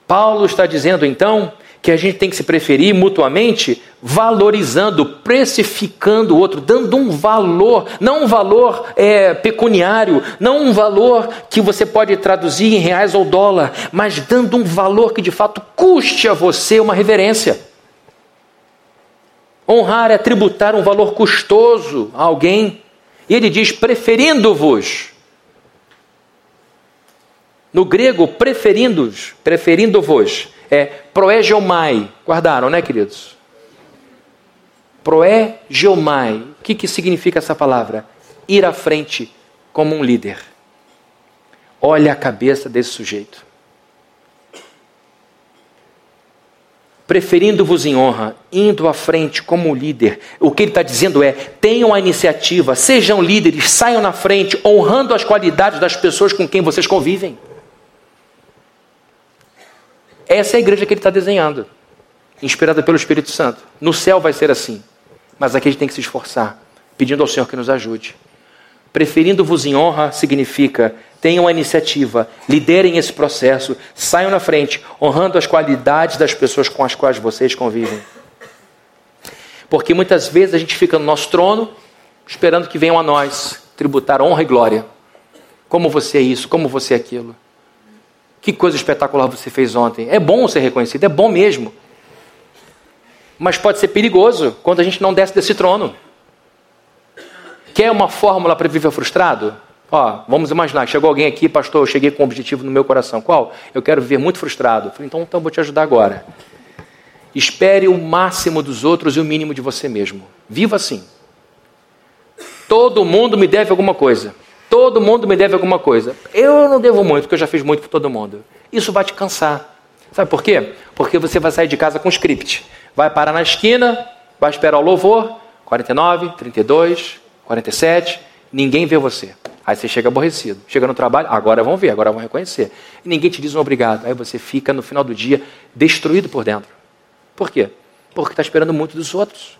Paulo está dizendo então que a gente tem que se preferir mutuamente, valorizando, precificando o outro, dando um valor, não um valor é, pecuniário, não um valor que você pode traduzir em reais ou dólar, mas dando um valor que de fato custe a você uma reverência. Honrar é tributar um valor custoso a alguém. E ele diz: preferindo-vos. No grego, preferindo-vos, preferindo-vos, é proegeomai. Guardaram, né, queridos? Proegeomai. O que, que significa essa palavra? Ir à frente como um líder. Olha a cabeça desse sujeito. Preferindo-vos em honra, indo à frente como líder. O que ele está dizendo é: tenham a iniciativa, sejam líderes, saiam na frente, honrando as qualidades das pessoas com quem vocês convivem. Essa é a igreja que ele está desenhando, inspirada pelo Espírito Santo. No céu vai ser assim, mas aqui a gente tem que se esforçar, pedindo ao Senhor que nos ajude. Preferindo-vos em honra significa tenham a iniciativa, liderem esse processo, saiam na frente, honrando as qualidades das pessoas com as quais vocês convivem. Porque muitas vezes a gente fica no nosso trono, esperando que venham a nós tributar honra e glória. Como você é isso, como você é aquilo. Que coisa espetacular você fez ontem. É bom ser reconhecido, é bom mesmo. Mas pode ser perigoso quando a gente não desce desse trono. Quer uma fórmula para viver frustrado? Ó, vamos imaginar, chegou alguém aqui, pastor, eu cheguei com um objetivo no meu coração. Qual? Eu quero viver muito frustrado. falei, então, então vou te ajudar agora. Espere o máximo dos outros e o mínimo de você mesmo. Viva assim. Todo mundo me deve alguma coisa. Todo mundo me deve alguma coisa. Eu não devo muito, porque eu já fiz muito por todo mundo. Isso vai te cansar. Sabe por quê? Porque você vai sair de casa com script. Vai parar na esquina, vai esperar o louvor, 49, 32, 47, ninguém vê você. Aí você chega aborrecido. Chega no trabalho, agora vão ver, agora vão reconhecer. E ninguém te diz um obrigado. Aí você fica, no final do dia, destruído por dentro. Por quê? Porque está esperando muito dos outros.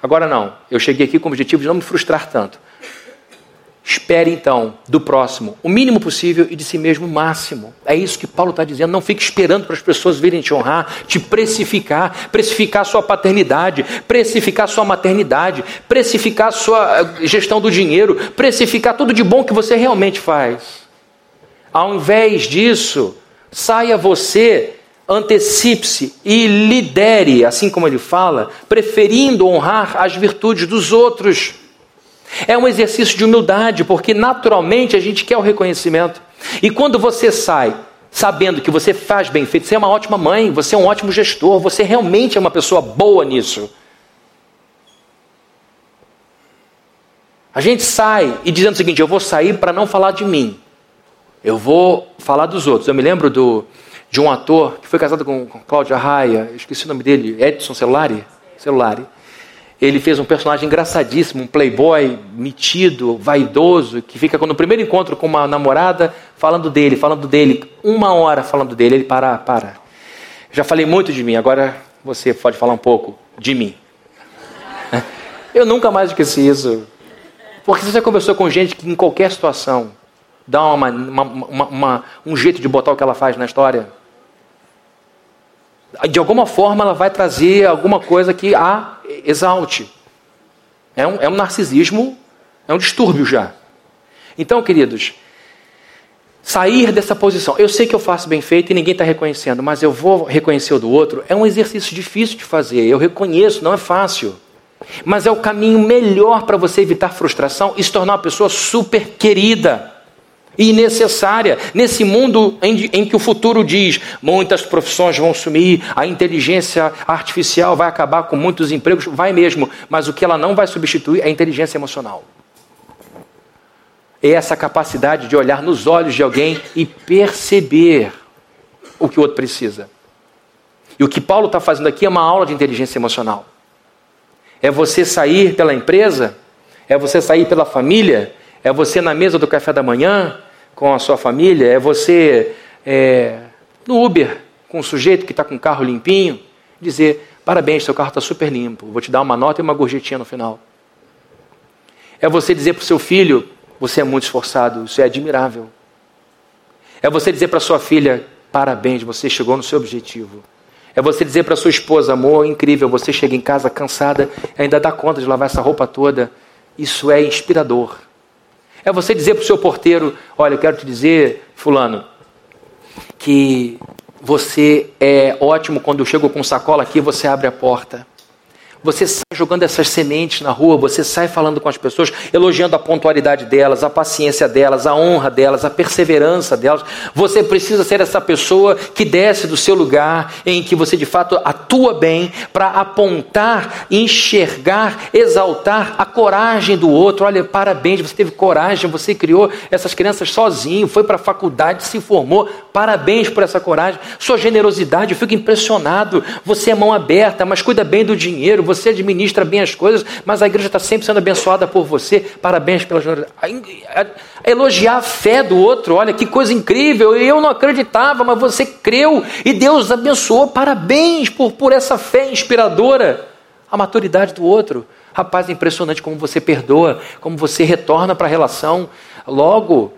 Agora não, eu cheguei aqui com o objetivo de não me frustrar tanto. Espere então do próximo o mínimo possível e de si mesmo o máximo. É isso que Paulo está dizendo. Não fique esperando para as pessoas virem te honrar, te precificar, precificar sua paternidade, precificar sua maternidade, precificar sua eh, gestão do dinheiro, precificar tudo de bom que você realmente faz. Ao invés disso, saia você, antecipe-se e lidere, assim como ele fala, preferindo honrar as virtudes dos outros. É um exercício de humildade, porque naturalmente a gente quer o reconhecimento. E quando você sai sabendo que você faz bem feito, você é uma ótima mãe, você é um ótimo gestor, você realmente é uma pessoa boa nisso. A gente sai e dizendo o seguinte: eu vou sair para não falar de mim, eu vou falar dos outros. Eu me lembro do, de um ator que foi casado com, com Cláudia Raia, esqueci o nome dele, Edson Celulari. Celulari. Ele fez um personagem engraçadíssimo, um playboy metido, vaidoso, que fica no primeiro encontro com uma namorada falando dele, falando dele, uma hora falando dele. Ele para, para. Já falei muito de mim, agora você pode falar um pouco de mim. Eu nunca mais esqueci isso. Porque você já conversou com gente que em qualquer situação dá uma, uma, uma, um jeito de botar o que ela faz na história? De alguma forma ela vai trazer alguma coisa que a exalte. É um, é um narcisismo, é um distúrbio já. Então, queridos, sair dessa posição. Eu sei que eu faço bem feito e ninguém está reconhecendo, mas eu vou reconhecer o do outro. É um exercício difícil de fazer. Eu reconheço, não é fácil. Mas é o caminho melhor para você evitar frustração e se tornar uma pessoa super querida e necessária nesse mundo em, em, que o futuro diz muitas profissões vão sumir, a inteligência artificial vai acabar com muitos empregos, vai mesmo, mas o que ela não vai substituir é a inteligência emocional. É essa capacidade de olhar nos olhos de alguém e perceber o que o outro precisa. E o que Paulo está fazendo aqui é uma aula de inteligência emocional. É você sair pela empresa, é você sair pela família, é você na mesa do café da manhã com a sua família, é você é, no Uber com um sujeito que está com o carro limpinho, dizer: parabéns, seu carro está super limpo, vou te dar uma nota e uma gorjetinha no final. É você dizer para o seu filho: você é muito esforçado, isso é admirável. É você dizer para sua filha: parabéns, você chegou no seu objetivo. É você dizer para sua esposa, amor, incrível, você chega em casa cansada ainda dá conta de lavar essa roupa toda. Isso é inspirador. É você dizer para o seu porteiro, olha, eu quero te dizer, fulano, que você é ótimo quando eu chego com sacola aqui, você abre a porta. Você sai jogando essas sementes na rua, você sai falando com as pessoas, elogiando a pontualidade delas, a paciência delas, a honra delas, a perseverança delas. Você precisa ser essa pessoa que desce do seu lugar, em que você de fato atua bem, para apontar, enxergar, exaltar a coragem do outro. Olha, parabéns, você teve coragem, você criou essas crianças sozinho, foi para a faculdade, se formou. Parabéns por essa coragem, sua generosidade, eu fico impressionado. Você é mão aberta, mas cuida bem do dinheiro você administra bem as coisas, mas a igreja está sempre sendo abençoada por você. Parabéns pela Elogiar a fé do outro, olha que coisa incrível. Eu não acreditava, mas você creu e Deus abençoou. Parabéns por, por essa fé inspiradora. A maturidade do outro. Rapaz, é impressionante como você perdoa, como você retorna para a relação. Logo,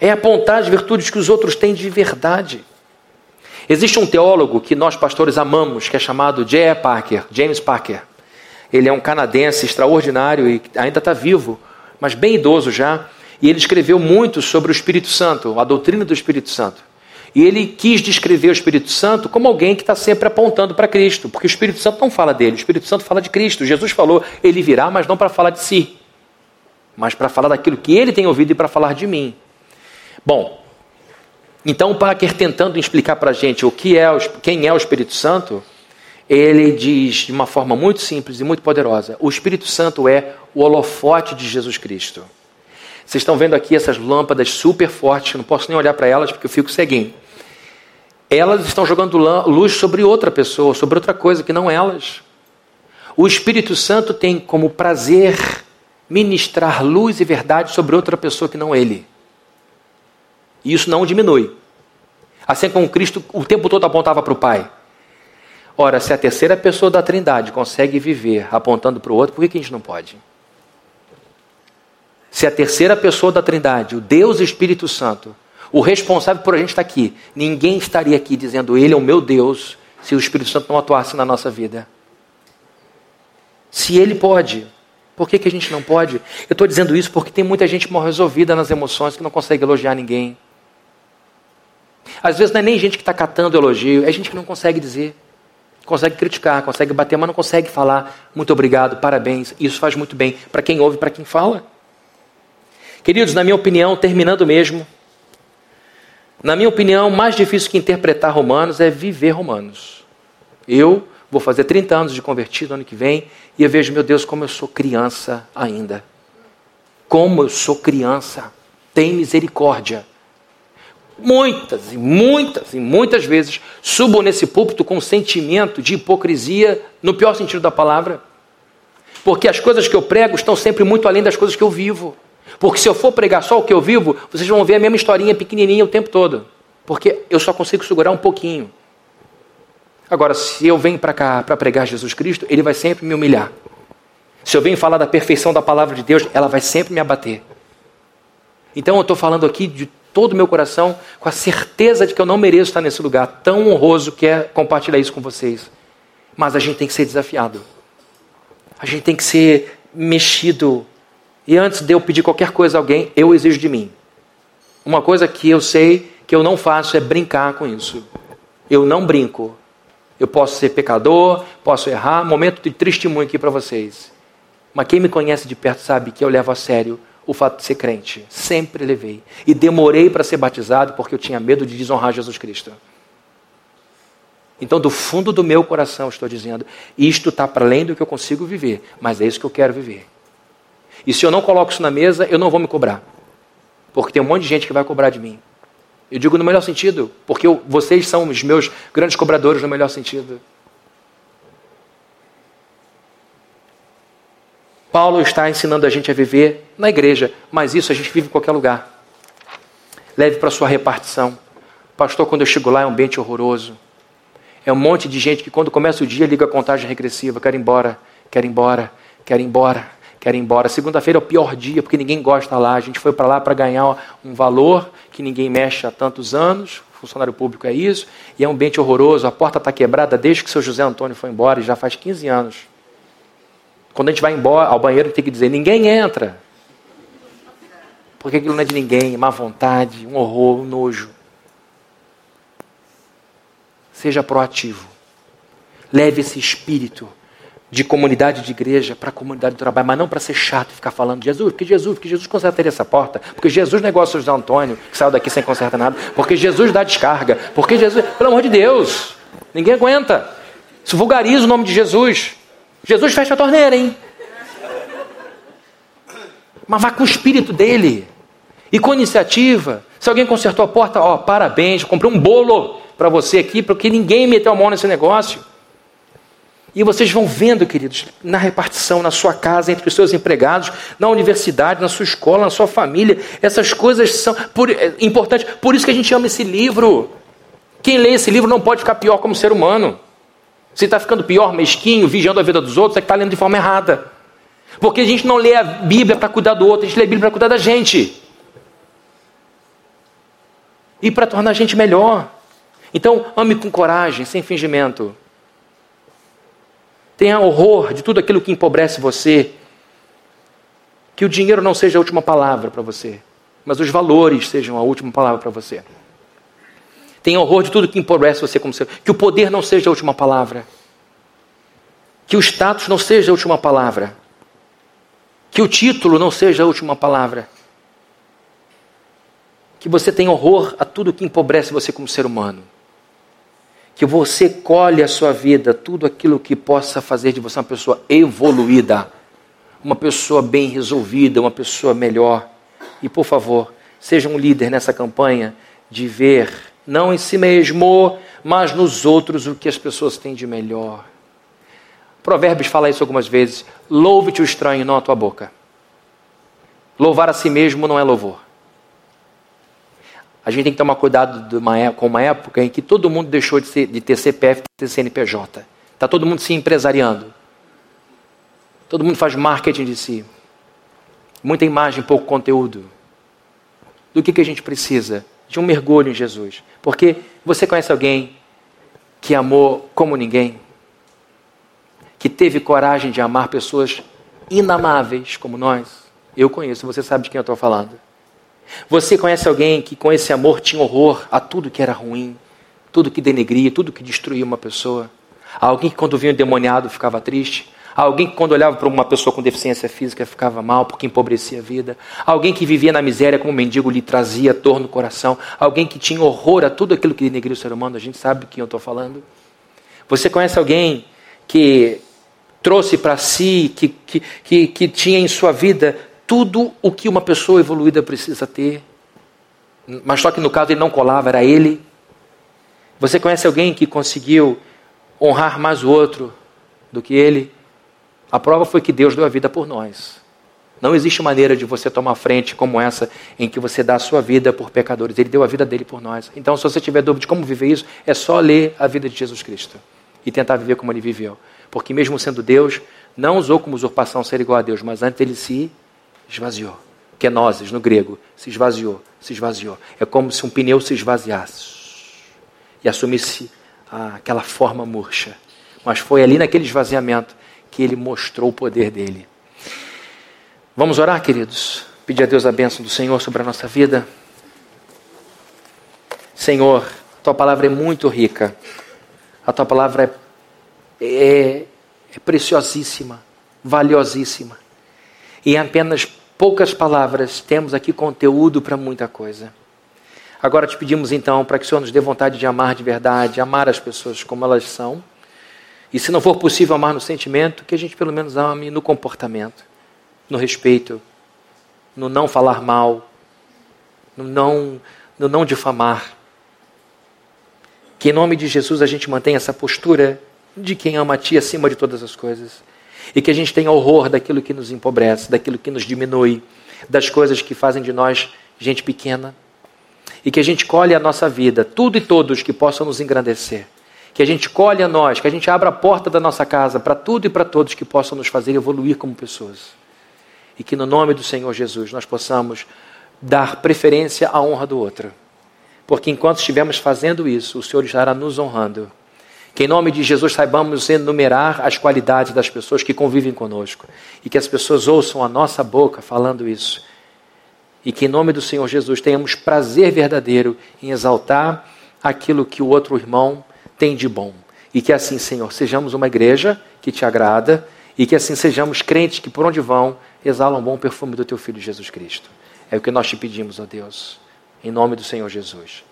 é apontar as virtudes que os outros têm de verdade. Existe um teólogo que nós pastores amamos, que é chamado J. Parker, James Parker. Ele é um canadense extraordinário e ainda está vivo, mas bem idoso já. E ele escreveu muito sobre o Espírito Santo, a doutrina do Espírito Santo. E ele quis descrever o Espírito Santo como alguém que está sempre apontando para Cristo, porque o Espírito Santo não fala dele, o Espírito Santo fala de Cristo. Jesus falou, ele virá, mas não para falar de si, mas para falar daquilo que ele tem ouvido e para falar de mim. Bom, então, o Parker tentando explicar para a gente o que é, quem é o Espírito Santo, ele diz de uma forma muito simples e muito poderosa: o Espírito Santo é o holofote de Jesus Cristo. Vocês estão vendo aqui essas lâmpadas super fortes, não posso nem olhar para elas porque eu fico ceguinho. Elas estão jogando luz sobre outra pessoa, sobre outra coisa que não elas. O Espírito Santo tem como prazer ministrar luz e verdade sobre outra pessoa que não ele. E isso não diminui. Assim como Cristo o tempo todo apontava para o Pai. Ora, se a terceira pessoa da Trindade consegue viver apontando para o outro, por que, que a gente não pode? Se a terceira pessoa da Trindade, o Deus Espírito Santo, o responsável por a gente estar aqui, ninguém estaria aqui dizendo Ele é o meu Deus, se o Espírito Santo não atuasse na nossa vida. Se Ele pode, por que, que a gente não pode? Eu estou dizendo isso porque tem muita gente mal resolvida nas emoções que não consegue elogiar ninguém. Às vezes não é nem gente que está catando elogio, é gente que não consegue dizer. Consegue criticar, consegue bater, mas não consegue falar muito obrigado, parabéns. Isso faz muito bem para quem ouve para quem fala. Queridos, na minha opinião, terminando mesmo, na minha opinião, mais difícil que interpretar Romanos é viver Romanos. Eu, Vou fazer 30 anos de convertido ano que vem e eu vejo, meu Deus, como eu sou criança ainda. Como eu sou criança. Tem misericórdia. Muitas e muitas e muitas vezes subo nesse púlpito com sentimento de hipocrisia, no pior sentido da palavra, porque as coisas que eu prego estão sempre muito além das coisas que eu vivo. Porque se eu for pregar só o que eu vivo, vocês vão ver a mesma historinha pequenininha o tempo todo. Porque eu só consigo segurar um pouquinho. Agora, se eu venho para cá para pregar Jesus Cristo, ele vai sempre me humilhar. Se eu venho falar da perfeição da palavra de Deus, ela vai sempre me abater. Então eu estou falando aqui de todo o meu coração, com a certeza de que eu não mereço estar nesse lugar tão honroso que é compartilhar isso com vocês. Mas a gente tem que ser desafiado. A gente tem que ser mexido. E antes de eu pedir qualquer coisa a alguém, eu exijo de mim. Uma coisa que eu sei que eu não faço é brincar com isso. Eu não brinco. Eu posso ser pecador, posso errar. Momento de testemunho aqui para vocês. Mas quem me conhece de perto sabe que eu levo a sério o fato de ser crente. Sempre levei. E demorei para ser batizado porque eu tinha medo de desonrar Jesus Cristo. Então, do fundo do meu coração, estou dizendo: isto está para além do que eu consigo viver, mas é isso que eu quero viver. E se eu não coloco isso na mesa, eu não vou me cobrar. Porque tem um monte de gente que vai cobrar de mim. Eu digo no melhor sentido, porque eu, vocês são os meus grandes cobradores no melhor sentido. Paulo está ensinando a gente a viver na igreja, mas isso a gente vive em qualquer lugar. Leve para sua repartição. Pastor, quando eu chego lá é um ambiente horroroso. É um monte de gente que quando começa o dia liga a contagem regressiva, quer ir embora, quer ir embora, quer ir embora, quer ir embora. Segunda-feira é o pior dia porque ninguém gosta lá. A gente foi para lá para ganhar um valor que ninguém mexe há tantos anos, funcionário público é isso, e é um ambiente horroroso, a porta está quebrada desde que o seu José Antônio foi embora, e já faz 15 anos. Quando a gente vai embora ao banheiro, tem que dizer: ninguém entra. Porque aquilo não é de ninguém, má vontade, um horror, um nojo. Seja proativo. Leve esse espírito de comunidade de igreja para a comunidade do trabalho, mas não para ser chato e ficar falando de Jesus, porque Jesus, porque Jesus consertaria essa porta, porque Jesus negócios de Antônio, que saiu daqui sem consertar nada, porque Jesus dá descarga, porque Jesus, pelo amor de Deus, ninguém aguenta. Isso vulgariza o nome de Jesus. Jesus fecha a torneira, hein? Mas vá com o espírito dele e com iniciativa. Se alguém consertou a porta, ó, parabéns, comprei um bolo para você aqui, porque ninguém meteu a mão nesse negócio. E vocês vão vendo, queridos, na repartição, na sua casa, entre os seus empregados, na universidade, na sua escola, na sua família, essas coisas são por, é, importantes. Por isso que a gente ama esse livro. Quem lê esse livro não pode ficar pior como ser humano. Se está ficando pior, mesquinho, vigiando a vida dos outros, é que está lendo de forma errada. Porque a gente não lê a Bíblia para cuidar do outro, a gente lê a Bíblia para cuidar da gente. E para tornar a gente melhor. Então, ame com coragem, sem fingimento. Tenha horror de tudo aquilo que empobrece você. Que o dinheiro não seja a última palavra para você, mas os valores sejam a última palavra para você. Tenha horror de tudo que empobrece você como ser. Que o poder não seja a última palavra. Que o status não seja a última palavra. Que o título não seja a última palavra. Que você tenha horror a tudo que empobrece você como ser humano que você colhe a sua vida, tudo aquilo que possa fazer de você uma pessoa evoluída, uma pessoa bem resolvida, uma pessoa melhor. E por favor, seja um líder nessa campanha de ver, não em si mesmo, mas nos outros o que as pessoas têm de melhor. Provérbios fala isso algumas vezes. Louve-te o estranho, não a tua boca. Louvar a si mesmo não é louvor. A gente tem que tomar cuidado uma, é, com uma época em que todo mundo deixou de, ser, de ter CPF e ter CNPJ. Está todo mundo se empresariando. Todo mundo faz marketing de si. Muita imagem, pouco conteúdo. Do que, que a gente precisa? De um mergulho em Jesus. Porque você conhece alguém que amou como ninguém? Que teve coragem de amar pessoas inamáveis como nós? Eu conheço, você sabe de quem eu estou falando. Você conhece alguém que com esse amor tinha horror a tudo que era ruim, tudo que denegria, tudo que destruía uma pessoa? Alguém que quando vinha endemoniado ficava triste? Alguém que quando olhava para uma pessoa com deficiência física ficava mal porque empobrecia a vida? Alguém que vivia na miséria como um mendigo lhe trazia dor no coração? Alguém que tinha horror a tudo aquilo que denegria o ser humano? A gente sabe quem eu estou falando? Você conhece alguém que trouxe para si, que, que, que, que tinha em sua vida tudo o que uma pessoa evoluída precisa ter. Mas só que no caso ele não colava, era ele. Você conhece alguém que conseguiu honrar mais o outro do que ele? A prova foi que Deus deu a vida por nós. Não existe maneira de você tomar frente como essa em que você dá a sua vida por pecadores. Ele deu a vida dele por nós. Então, se você tiver dúvida de como viver isso, é só ler a vida de Jesus Cristo e tentar viver como ele viveu. Porque, mesmo sendo Deus, não usou como usurpação ser igual a Deus, mas antes ele se esvaziou. Kenosis, no grego, se esvaziou, se esvaziou. É como se um pneu se esvaziasse e assumisse aquela forma murcha. Mas foi ali naquele esvaziamento que ele mostrou o poder dele. Vamos orar, queridos? Pedir a Deus a bênção do Senhor sobre a nossa vida. Senhor, a tua palavra é muito rica. A tua palavra é, é, é preciosíssima, valiosíssima. E em apenas poucas palavras temos aqui conteúdo para muita coisa. Agora te pedimos então para que o Senhor nos dê vontade de amar de verdade, amar as pessoas como elas são. E se não for possível amar no sentimento, que a gente pelo menos ame no comportamento no respeito, no não falar mal, no não, no não difamar. Que em nome de Jesus a gente mantenha essa postura de quem ama a Ti acima de todas as coisas. E que a gente tenha horror daquilo que nos empobrece, daquilo que nos diminui, das coisas que fazem de nós gente pequena. E que a gente colhe a nossa vida, tudo e todos que possam nos engrandecer. Que a gente colhe a nós, que a gente abra a porta da nossa casa para tudo e para todos que possam nos fazer evoluir como pessoas e que no nome do Senhor Jesus nós possamos dar preferência à honra do outro. Porque enquanto estivermos fazendo isso, o Senhor estará nos honrando. Que em nome de Jesus saibamos enumerar as qualidades das pessoas que convivem conosco e que as pessoas ouçam a nossa boca falando isso. E que em nome do Senhor Jesus tenhamos prazer verdadeiro em exaltar aquilo que o outro irmão tem de bom. E que assim, Senhor, sejamos uma igreja que te agrada e que assim sejamos crentes que por onde vão exalam um bom perfume do teu Filho Jesus Cristo. É o que nós te pedimos, ó Deus, em nome do Senhor Jesus.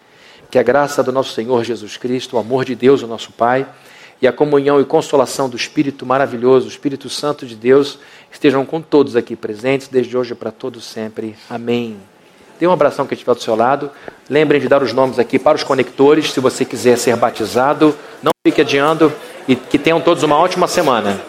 Que a graça do nosso Senhor Jesus Cristo, o amor de Deus, o nosso Pai, e a comunhão e consolação do Espírito maravilhoso, o Espírito Santo de Deus, estejam com todos aqui presentes, desde hoje para todos sempre. Amém. Dê um abração que estiver do seu lado. Lembrem de dar os nomes aqui para os conectores, se você quiser ser batizado. Não fique adiando e que tenham todos uma ótima semana.